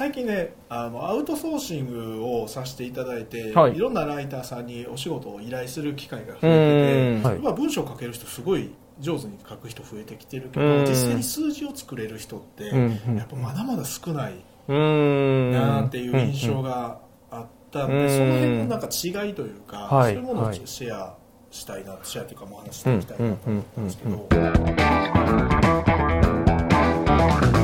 最近ねあのアウトソーシングをさせていただいて、はい。い、ろんなライターさんにお仕事を依頼する機会が増えてて、うん。はい。まあ、文章を書ける人すごい上手に書く人増えてきてるけど、うん。実際に数字を作れる人って、やっぱまだまだ少ないうん。なっていう印象があったんで、うん。その辺のなんか違いというか、はい。そういうものをシェアしたいな、シェアというかもう話していきたいなと思ったんですけど、はい。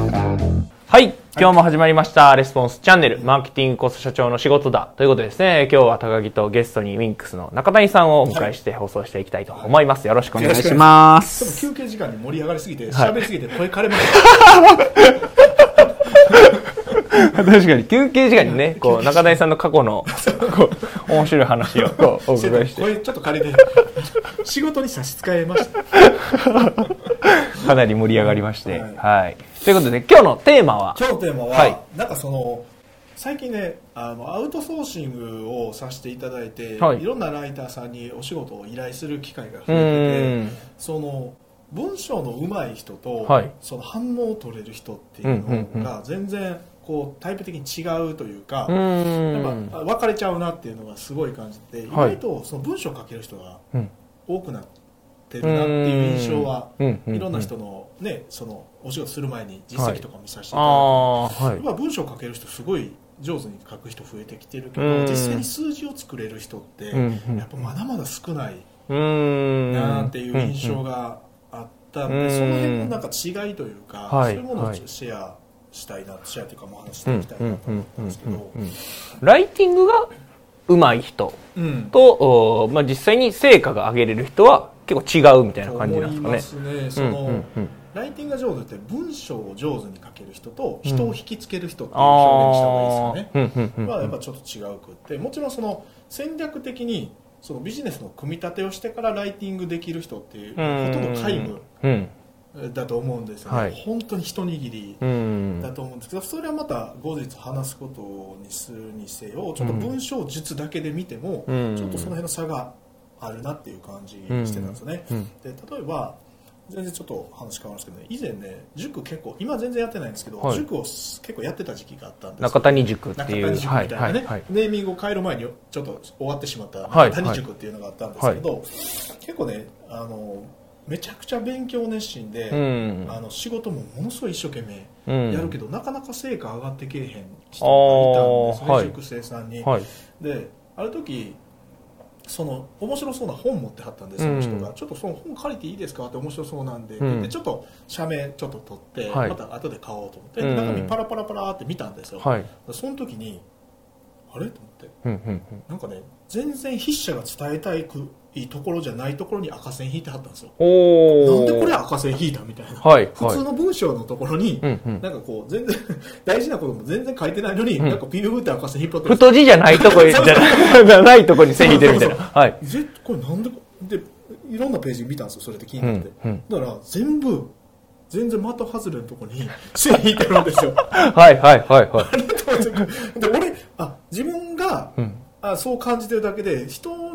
今日も始まりました。レスポンスチャンネル、マーケティングコスト社長の仕事だ。ということでですね、今日は高木とゲストにウィンクスの中谷さんをお迎えして放送していきたいと思います。よろしくお願いしまちょっとす。休憩時間に盛り上がりすぎて、はい喋りすぎて声枯れました。確かに、休憩時間にね、こう、中谷さんの過去の、こう、面白い話を、こう、お伺いして、声ちょっと枯れて、仕事に差し支えました。かなり盛り上がりまして、はい。はい。ということで、今日のテーマは、今日のテーマは、はい。なんかその最近ねあのアウトソーシングをさせていただいて、はい。い、ろんなライターさんにお仕事を依頼する機会が増うえててん。その文章の上手い人と、はい。その反応を取れる人っていうのが全然こうタイプ的に違うというか、うやんっ。ぱ分かれちゃうなっていうのがすごい感じて、意はい。外とその文章を書ける人がうん。多くなってるなっていう印象は、いろんな人の,、ね、そのお仕事する前に実績とか見させていただいて、はい。まあ、文章を書ける人すごい上手に書く人増えてきてるけど、うん。実際に数字を作れる人って、やっぱまだまだ少ないうん。なっていう印象があったんで、うん。その辺のなんか違いというか、はいそういうものをシェアしたいな、シェアというかもう話していきたいなと思ったんですけど、ライティングが上手い人うん。と、おまあ、実際に成果が上げれる人は結構違うみたいな感じなんですかね。その、うんうんうん。ライティングが上手って文章を上手に書ける人と人を引きつける人っていう表現にした方がいいですよね、あーうんうんうんまあ、やっぱちょっと違うくってもちろんその戦略的にそのビジネスの組み立てをしてからライティングできる人っていううんほとんど皆無うん。だと思うんですよね、はい。本当に一握りうん。だと思うんですけどそれはまた後日話すことにするにせよちょっと文章術だけで見ても、うん。ちょっとその辺の差があるなっていう感じしてたんですよね、うんで例えば全然ちょっと話変わるんですけどね。以前ね塾結構今全然やってないんですけど、はい。塾を結構やってた時期があったんですよ。中谷塾っていう。中谷塾みたいなね、はいはい。はい。ネーミングを変える前にちょっと終わってしまったはい中谷塾っていうのがあったんですけど、結構ねあのめちゃくちゃ勉強熱心で、うん。あの仕事もものすごい一生懸命うん。やるけど、なかなか成果上がってけえへん人がいたんですね、はい。塾生さんに、はい。である時その面白そうな本持ってはったんでその人が、うんちょっとその本借りていいですか？って面白そうなんで,、うん。でちょっと社名ちょっと取って、はい。また後で買おうと思って、うん。中身パラパラパラって見たんですよ、はい。その時にあれ？と思って。うんうん。なんかね全然筆者が伝えたいくいいところじゃないところに赤線引いてはったんですよ。なんでこれ赤線引いたみたいな、はい。普通の文章のところに、うんうんなんかこう全然 大事なことも全然書いてないのに、んなんかピューって赤線引っ張って太字じゃないとこ じゃない、じゃないとこに線引いてるみたいな。はい。ぜこれなんでこでいろんなページ見たんですよそれで気になって、うんうんだから全部全然的外れのところに 線引いてるんですよはいはいはいはあれと思ってで俺あ自分が、い。うん。あそう感じてるだけで人に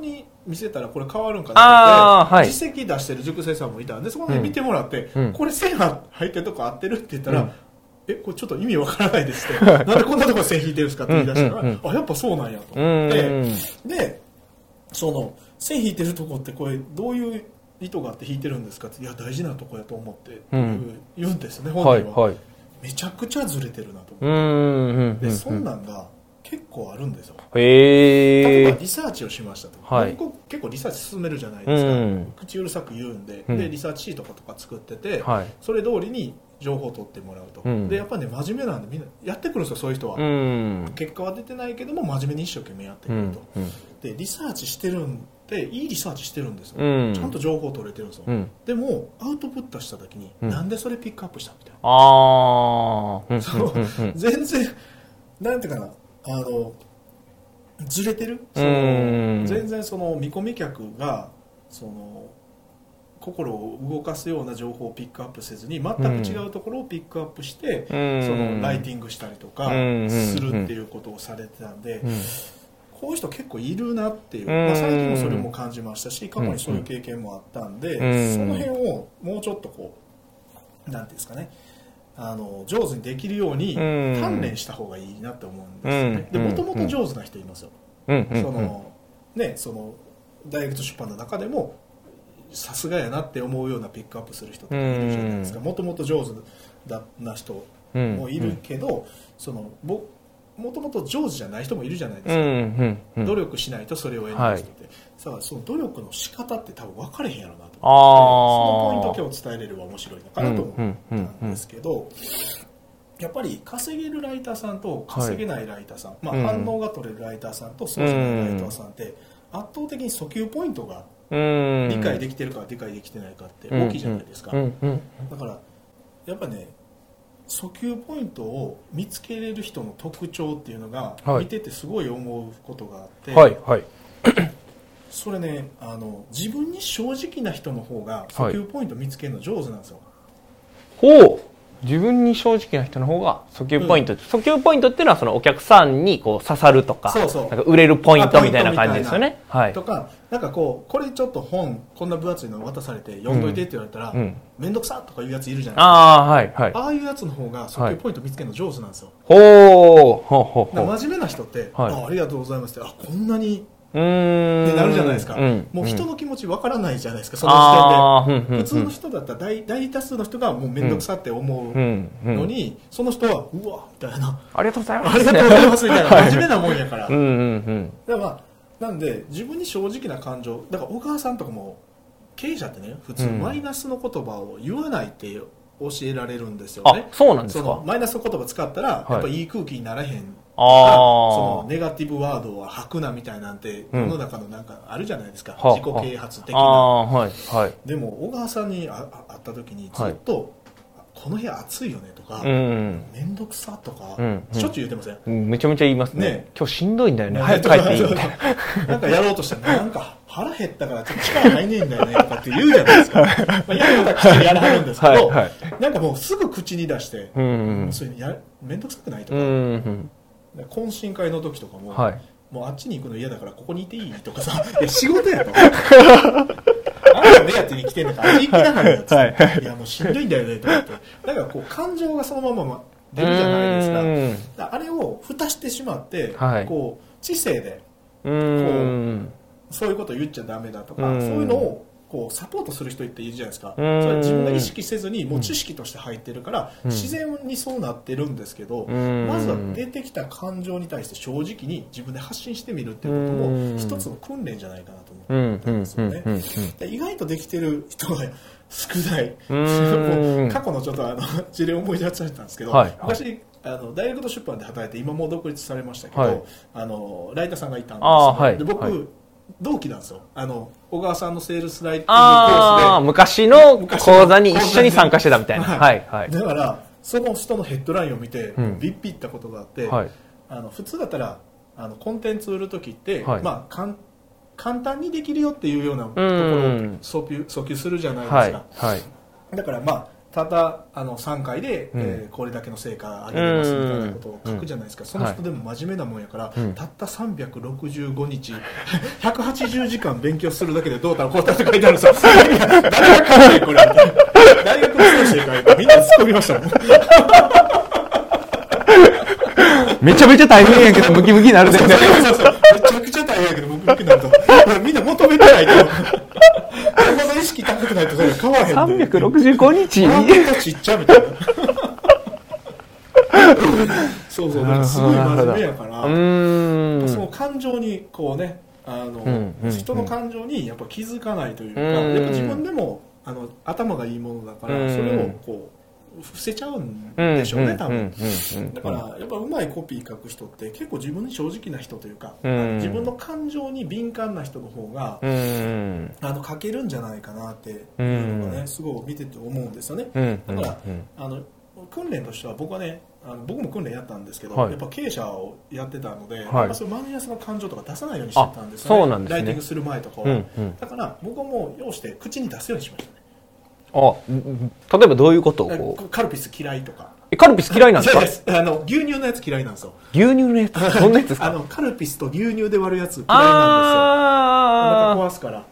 見せたらこれ変わるんかなって、はい。実績出してる塾生さんもいたんでそこで見てもらって、うん。これ線入ってるとこ合ってるって言ったら、うん。えこれちょっと意味わからないですって。なんでこんなとこ線引いてるんですかって言い出したら、うんうんあやっぱそうなんやと。う思って、ん。でその線引いてるとこってこれどういう意図があって引いてるんですかっていや大事なとこやと思って、うん。言うんですね本はい人は、はい。めちゃくちゃずれてるなと思って、うんうんうん。でそんなんが結構あるんですよ。へ例え。リサーチをしましたと、はい。僕結構リサーチ進めるじゃないですか、うん。口うるさく言うんで,、うん。でリサーチシートとか作ってて、はい。それ通りに情報を取ってもらうと、うん。でやっぱりね真面目なんでみんなやってくるんですよそういう人は、うん。結果は出てないけども真面目に一生懸命やってくるうんと、でリサーチしてるんでいいリサーチしてるんですよ、うん。ちゃんと情報取れてるんですよ、うん。でもアウトプットした時に、うん。なんでそれピックアップしたみたいな。ああ。全然なんていうかなあのずれてる？そうん。の全然その見込み客がその心を動かすような情報をピックアップせずに全く違うところをピックアップして、うん。そのライティングしたりとかうん。するっていうことをされてたんで、うん。こういう人結構いるなっていう、うん。まあ、最近もそれも感じましたし過去にそういう経験もあったんで、うん。その辺をもうちょっとこうなんていうんですかねあの上手にできるようにうん。鍛錬した方がいいなって思うんですよね、うん。でもともと上手な人いますよ、うん。うん。そのねその大学と出版の中でもさすがやなって思うようなピックアップする人とかいるじゃないですか。もともと上手だな人うんもいるけど、そのぼもともと上手じゃない人もいるじゃないでうんうすか、んうん。努力しないとそれを得ない人って、さあその努力の仕方って多分分かれへんやろうなと思って。そのポイントを今日伝えれれば面白いのかなと思ったんですけど、やっぱり稼げるライターさんと稼げないライターさん、まあ、うん反応が取れるライターさんとそうじゃないライターさんって圧倒的に訴求ポイントがうん理解できてるか理解できてないかって大きいじゃないですか、うん。うん。だからやっぱね訴求ポイントを見つけれる人の特徴っていうのがはい。見ててすごい思うことがあって、はいはい。それねあの自分に正直な人の方が訴求ポイント見つけるの上手なんですよ、ほう自分に正直な人の方が訴求ポイント、訴求ポイントっていうのはそのお客さんにこう刺さるとかそうそう。なんか売れるポイントみたいな感じですよね。はい。とかなんかこうこれちょっと本こんな分厚いの渡されて読んどいてって言われたらうんうん。面倒、くさとかいうやついるじゃないですか。ああはいはい。ああいうやつの方が訴求ポイント見つけるの上手なんですよ、ほう。ほうほう。だほう真面目な人って、はい。あありがとうございますってあこんなにってなるじゃないですか、うん。もう人ん。の気持ちわからないじゃないですかその時点で。普通の人だったら大大多数の人がもう面倒くさって思うのに、その人はうわみたいな。ありがとうございます。ありがとうございますみたいな。真面目なもんやから、うんうんうん。だからまあなんで自分に正直な感情だから小川さんとかも経営者ってね普通うん。マイナスの言葉を言わないって教えられるんですよあね、そうなんですそのかマイナスの言葉使ったら、はいやっぱいい空気にならへんあそのーネガティブワードは吐くなみたいなんてうん世の中のなんかあるじゃないですか、はあ自己啓発的あなあはいはい。でも小川さんに会った時にずっと、この部屋暑いよねとか、うん面倒くさとか、うんしょっちゅう言ってません、うんめちゃめちゃ言いますね。ね。今日しんどいんだよね。早く帰っていいみたいななんかやろうとしたら、なんか腹減ったからちょっと力入んねえんだよねとかって言うじゃないですか。まあ、やることはやらはるんですけど、はなんかもうすぐ口に出して、うんうんそれやめんどくさくないとうか、ん懇親会の時とかも、はい。もうあっちに行くの嫌だからここにいていいとかさ、いや仕事やと。あなた目当てに来てんだから、あっち行きながらやつ、はい。やもうしんどいんだよねとかって。なんかこう感情がそのまま出るじゃないですか。からあれを蓋してしまって、はい。こう知性でうん。そういうこと言っちゃダメだとか、うん。そういうのをこうサポートする人っているじゃないですか、うん。それ自分が意識せずにもう知識として入ってるから、うん。自然にそうなってるんですけど、うん。まずは出てきた感情に対して正直に自分で発信してみるっていうことうん。も一つの訓練じゃないかなとうん思ったんですよね。意外とできてる人が少ない、過去のちょっとあの事例を思い出されたんですけど、はいはい。昔あの大学と出版で働いて今もう独立されましたけど、はい。あのライターさんがいたんですよ、あーはい。で僕、はい同期なんですよ。あの小川さんのセールスライティングコース昔の昔の講座に一緒に参加してたみたいな。はいはい。だからその人のヘッドラインを見て、うん。ビッビったことがあって、はい。あの普通だったらあのコンテンツ売る時って、はい。まあかん簡単にできるよっていうようなところをうん。訴求訴求するじゃないですか、はいはい。だからまあただあの3回で、うん。えーこれだけの成果上げれますみたいなことを書くじゃないですか、ん。その人でも真面目なもんやから、うん。たった365日 180時間勉強するだけでどうたらこうたらって書いてあるんですよ。いや誰が書いてんこれみたいな大学の先生がみんな突っ込みましたもん。めちゃめちゃ大変やけどムキムキになる全然そうそうそう。めちゃくちゃ大変やけど僕向きになると。みんな求めてないとよほど意識高くないとそれ変わらへんで。365日ちっちゃみたいな。そうそうだからすごい真面目やから うーん。その感情にこうねあの、うんうん。人の感情にやっぱ気づかないというか、うん。やっぱ自分でもあの頭がいいものだから、うん。それをこう伏せちゃうんでしょうね、多分、分だからやっぱうまいコピー書く人って結構自分に正直な人というか、うん。自分の感情に敏感な人の方が、うんあの書けるんじゃないかなっていうのがね、すごい見てて思うんですよね、うんだから、あの訓練としては僕はねあの僕も訓練やったんですけど、はい。やっぱ経営者をやってたので、い。やっぱそういうマイナスの感情とか出さないようにしてたんですよね。あそうなんですね。ライティングする前とかは、うん。うんだから僕はもう要して口に出すようにしました。ねあうん例えばどういうことをこう？カルピス嫌いとか。えカルピス嫌いなんですか？そうです。あの牛乳のやつ嫌いなんですよ。牛乳のやつ？どんなやつですか？あのカルピスと牛乳で割るやつ嫌いなんあですよ。お腹壊すから。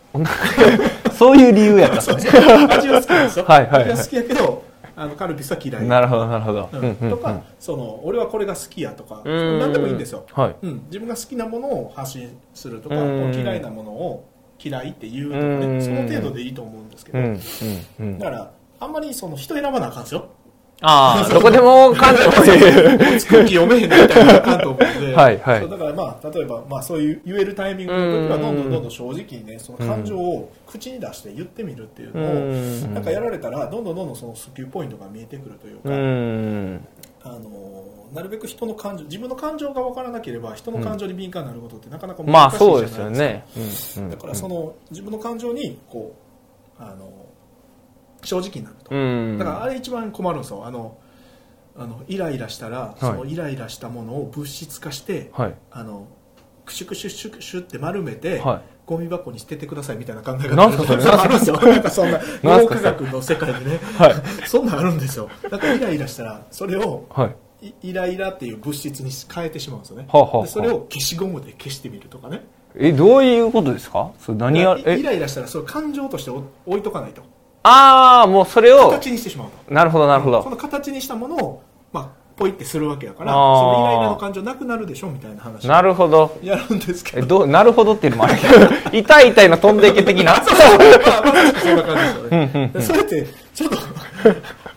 あそういう理由やったんですね。味は好きなんですよ、はいはい。はい味は好きやけどあのカルピスは嫌い。なるほどなるほど、うん。うんうんとか、その俺はこれが好きやとかうん。何でもいいんですよ、はい。うん、自分が好きなものを発信するとか、うん。嫌いなものを嫌いって言うとその程度でいいと思うんですけど、だからあんまりその人選ばなあかんですよ。ああ どこでも関東という空気読めへんみたいなあかんと思うんで はい。はいだからまあ例えば、まあ、そういう言えるタイミングの時はどんどんどんどん正直にねその感情を口に出して言ってみるっていうのを、うん。なんかやられたらどんどんどんどんそのスキルポイントが見えてくるというか、うん。あのなるべく人の感情自分の感情が分からなければ人の感情に敏感になることってなかなかまあ難しいじゃないですよね、うんうん。だからその自分の感情にこうあの正直になると、うん。だからあれ一番困るんですよ。あのあのイライラしたら、そのイライラしたものを物質化して、はい。あのクシュクシュシュクシュって丸めて、はい。ゴミ箱に捨ててくださいみたいな考え方あるんですよ。なんかそんな脳科学の世界でね、はい。そんなんあるんですよ。だからイライラしたらそれをはいいイライラっていう物質に変えてしまうんですよね、はあはそれを消しゴムで消してみるとかね。えどういうことですか？それ何やイライラしたらそれを感情として置置いとかないと。ああもうそれを。形にしてしまうと。なるほどなるほど。その形にしたものを、まあ、ポイってするわけやからそのイライラの感情なくなるでしょみたいな話。なるほど。やるんですけえどなるほどっていうのもある。け ど痛い痛いの飛んでいけ的な。まあまさしくそんな感じですよね。でそれってちょっと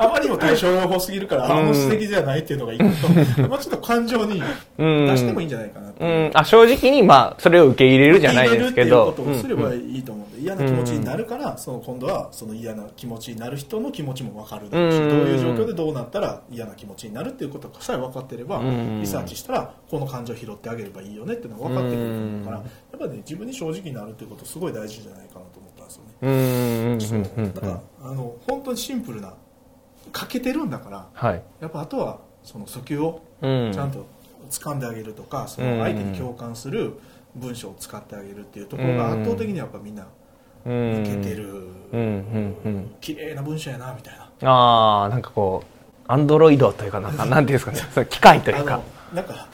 あまりにも対症療法すぎるからあん。ま素敵じゃないっていうのがいいのと、まあちょっと感情に出してもいいんじゃないかなう。ん。あ正直にまあそれを受け入れるじゃないですけど。受け入れるっていうことをすればいいと思う。ん。で、嫌な気持ちになるから、その今度はその嫌な気持ちになる人の気持ちも分かるだろう。し、うん。どういう状況でどうなったら嫌な気持ちになるっていうことさえ分かってれば、ん。リサーチしたらこの感情を拾ってあげればいいよねっていうのが分かってくると思うから、やっぱりね自分に正直になるっていうことすごい大事じゃないかなと思ったんですよね。うん。だからあの本当にシンプルな欠けてるんだからはい。やっぱあとはその訴求をうん。ちゃんと掴んであげるとか、その相手に共感する文章を使ってあげるっていうところが圧倒的にやっぱみんなうん。いけてる、うんうんうん。綺麗な文章やなみたいな。ああなんかこうアンドロイドというかなんか なんていうんですかね。機械というか。なんか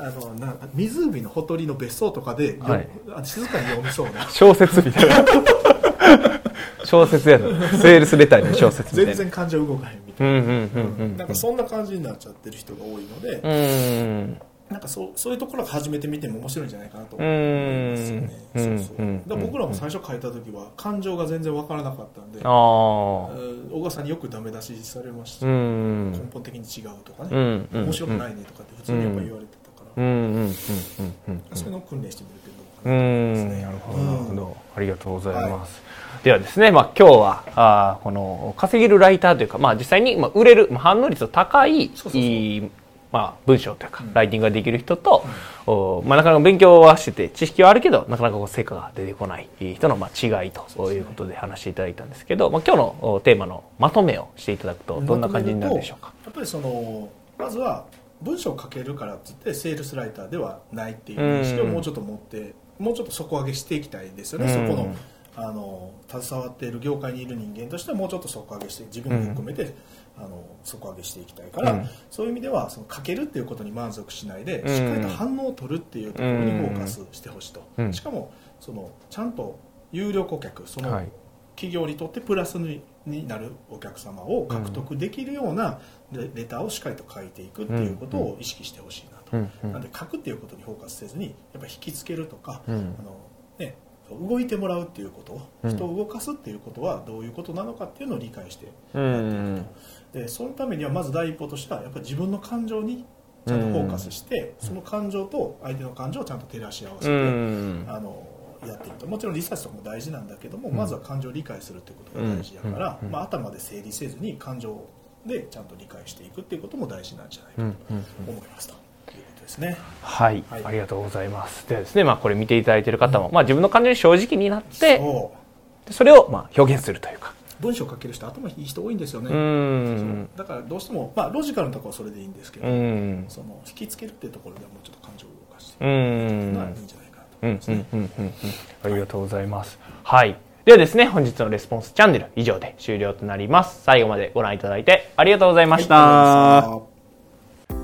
あのな湖のほとりの別荘とかで、よはい。あ静かに読みそうな。小説みたいな 小説やの。セールスレターの小説みたいな。全然感情動かへんみたいな、うんなんかそんな感じになっちゃってる人が多いので、うんなんかそうそういうところから始めてみても面白いんじゃないかなと思ううんですよね。んそうそううんだから僕らも最初書いた時は感情が全然わからなかったんで、小川さんによくダメ出しされました、うん根本的に違うとかね、うんうん面白くないねとかって普通にやっぱ言われてたから、そういうのを訓練してみるっていうのう。ん。なるほどなるほど。ありがとうございます、ではですね、まあ、今日はあーこの稼げるライターというか、まあ、実際にまあ売れる、まあ、反応率の高いまあ、文章というか、ライティングができる人と、おまあ、なかなか勉強はしてて知識はあるけどなかなかこう成果が出てこない人のまあ違いということで話していただいたんですけど、まあ、今日のおテーマのまとめをしていただくとどんな感じになるでしょうか？やっぱりそのまずは文章を書けるからって言ってセールスライターではないっていう認識をもうちょっと持って、もうちょっと底上げしていきたいですよね、うん。そこのあの携わっている業界にいる人間としてはもうちょっと底上げして自分も含めて、あの底上げしていきたいから、うん。そういう意味ではその書けるっていうことに満足しないで、うん。しっかりと反応を取るっていうところにフォーカスしてほしいと、うん。しかもそのちゃんと有料顧客その、はい。企業にとってプラスにになるお客様を獲得できるようなレレターをしっかりと書いていくっていうことを意識してほしいなと、うんうん。なので書くっていうことにフォーカスせずにやっぱ引きつけるとか、うん。あのね、動いてもらうっていうことうん。人を動かすっていうことはどういうことなのかっていうのを理解してうやっていんくとでそのためにはまず第一歩としてはやっぱり自分の感情にちゃんとフォーカスして、その感情と相手の感情をちゃんと照らし合わせうて、ん。あのやっていくと。もちろんリサーチとかも大事なんだけども、まずは感情を理解するっていうことが大事だから、うん。まあ、頭で整理せずに感情でちゃんと理解していくっていうことも大事なんじゃないかと思いますとですね。はい、はいありがとうございます。ではですね、まあこれ見ていただいている方も、まあ自分の感情に正直になって、それをまあ表現するというか。文章を書ける人頭いい人多いんですよね、だからどうしても、まあ、ロジカルなところはそれでいいんですけど、うん。その引きつけるっていうところではもうちょっと感情を動かしてういいいんじゃないかなとうん思いますね。うんうんうんうんありがとうございます。はい。ではですね、本日のレスポンスチャンネル以上で終了となります。最後までご覧いただいてありがとうございました。はい